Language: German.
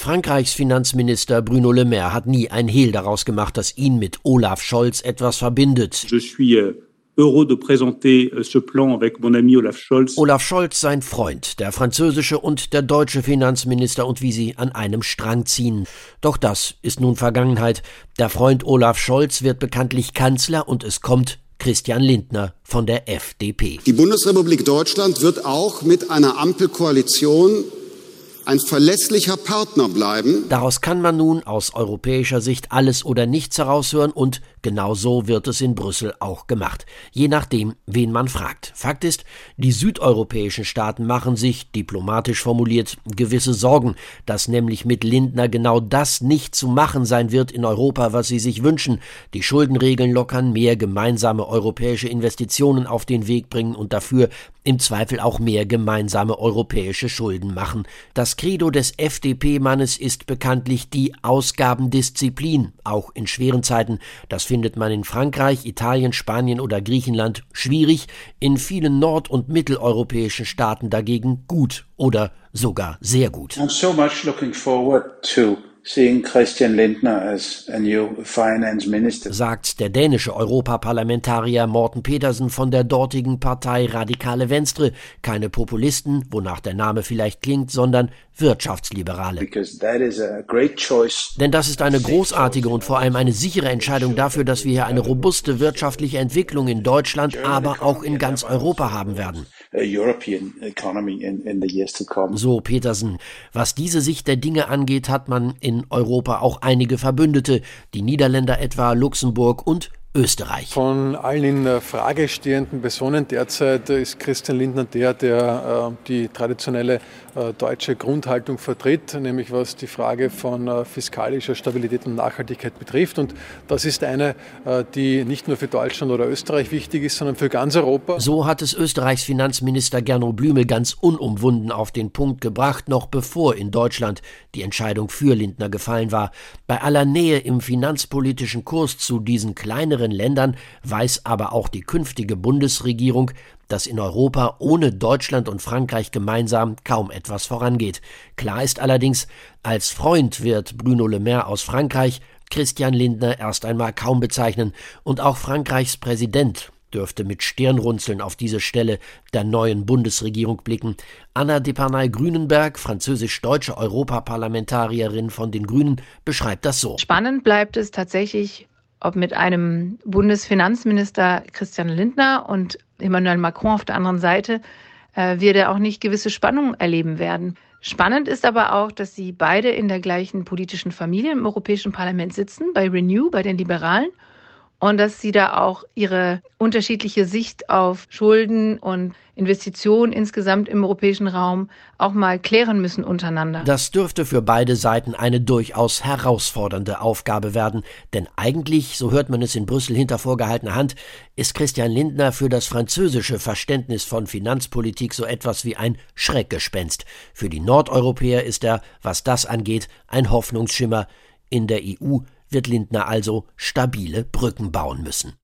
Frankreichs Finanzminister Bruno Le Maire hat nie ein Hehl daraus gemacht, dass ihn mit Olaf Scholz etwas verbindet. Je suis euh, euh. Olaf Scholz, sein Freund, der französische und der deutsche Finanzminister und wie sie an einem Strang ziehen. Doch das ist nun Vergangenheit. Der Freund Olaf Scholz wird bekanntlich Kanzler und es kommt Christian Lindner von der FDP. Die Bundesrepublik Deutschland wird auch mit einer Ampelkoalition ein verlässlicher Partner bleiben. Daraus kann man nun aus europäischer Sicht alles oder nichts heraushören und genau so wird es in Brüssel auch gemacht. Je nachdem, wen man fragt. Fakt ist, die südeuropäischen Staaten machen sich, diplomatisch formuliert, gewisse Sorgen, dass nämlich mit Lindner genau das nicht zu machen sein wird in Europa, was sie sich wünschen. Die Schuldenregeln lockern, mehr gemeinsame europäische Investitionen auf den Weg bringen und dafür im Zweifel auch mehr gemeinsame europäische Schulden machen. Das Credo des FDP-Mannes ist bekanntlich die Ausgabendisziplin, auch in schweren Zeiten. Das findet man in Frankreich, Italien, Spanien oder Griechenland schwierig, in vielen nord- und mitteleuropäischen Staaten dagegen gut oder sogar sehr gut. I'm so much looking forward to seeing Christian Lindner as a new finance minister. Sagt der dänische Europaparlamentarier Morten Petersen von der dortigen Partei Radikale Venstre. Keine Populisten, wonach der Name vielleicht klingt, sondern Wirtschaftsliberale. Denn das ist eine großartige und vor allem eine sichere Entscheidung dafür, dass wir hier eine robuste wirtschaftliche Entwicklung in Deutschland, aber auch in ganz Europa haben werden. So Petersen. Was diese Sicht der Dinge angeht, hat man in Europa auch einige Verbündete, die Niederländer etwa, Luxemburg und Österreich. Von allen in Frage stehenden Personen derzeit ist Christian Lindner der, der äh, die traditionelle äh, deutsche Grundhaltung vertritt, nämlich was die Frage von äh, fiskalischer Stabilität und Nachhaltigkeit betrifft. Und das ist eine, äh, die nicht nur für Deutschland oder Österreich wichtig ist, sondern für ganz Europa. So hat es Österreichs Finanzminister Gernot Blümel ganz unumwunden auf den Punkt gebracht, noch bevor in Deutschland die Entscheidung für Lindner gefallen war. Bei aller Nähe im finanzpolitischen Kurs zu diesen kleineren Ländern weiß aber auch die künftige Bundesregierung, dass in Europa ohne Deutschland und Frankreich gemeinsam kaum etwas vorangeht. Klar ist allerdings, als Freund wird Bruno Le Maire aus Frankreich Christian Lindner erst einmal kaum bezeichnen und auch Frankreichs Präsident dürfte mit Stirnrunzeln auf diese Stelle der neuen Bundesregierung blicken. Anna Deparnay-Grünenberg, französisch-deutsche Europaparlamentarierin von den Grünen, beschreibt das so. Spannend bleibt es tatsächlich, ob mit einem Bundesfinanzminister Christian Lindner und Emmanuel Macron auf der anderen Seite äh, wir da auch nicht gewisse Spannungen erleben werden. Spannend ist aber auch, dass sie beide in der gleichen politischen Familie im Europäischen Parlament sitzen, bei Renew, bei den Liberalen und dass sie da auch ihre unterschiedliche Sicht auf Schulden und Investitionen insgesamt im europäischen Raum auch mal klären müssen untereinander. Das dürfte für beide Seiten eine durchaus herausfordernde Aufgabe werden, denn eigentlich, so hört man es in Brüssel hinter vorgehaltener Hand, ist Christian Lindner für das französische Verständnis von Finanzpolitik so etwas wie ein Schreckgespenst. Für die Nordeuropäer ist er, was das angeht, ein Hoffnungsschimmer. In der EU wird Lindner also stabile Brücken bauen müssen.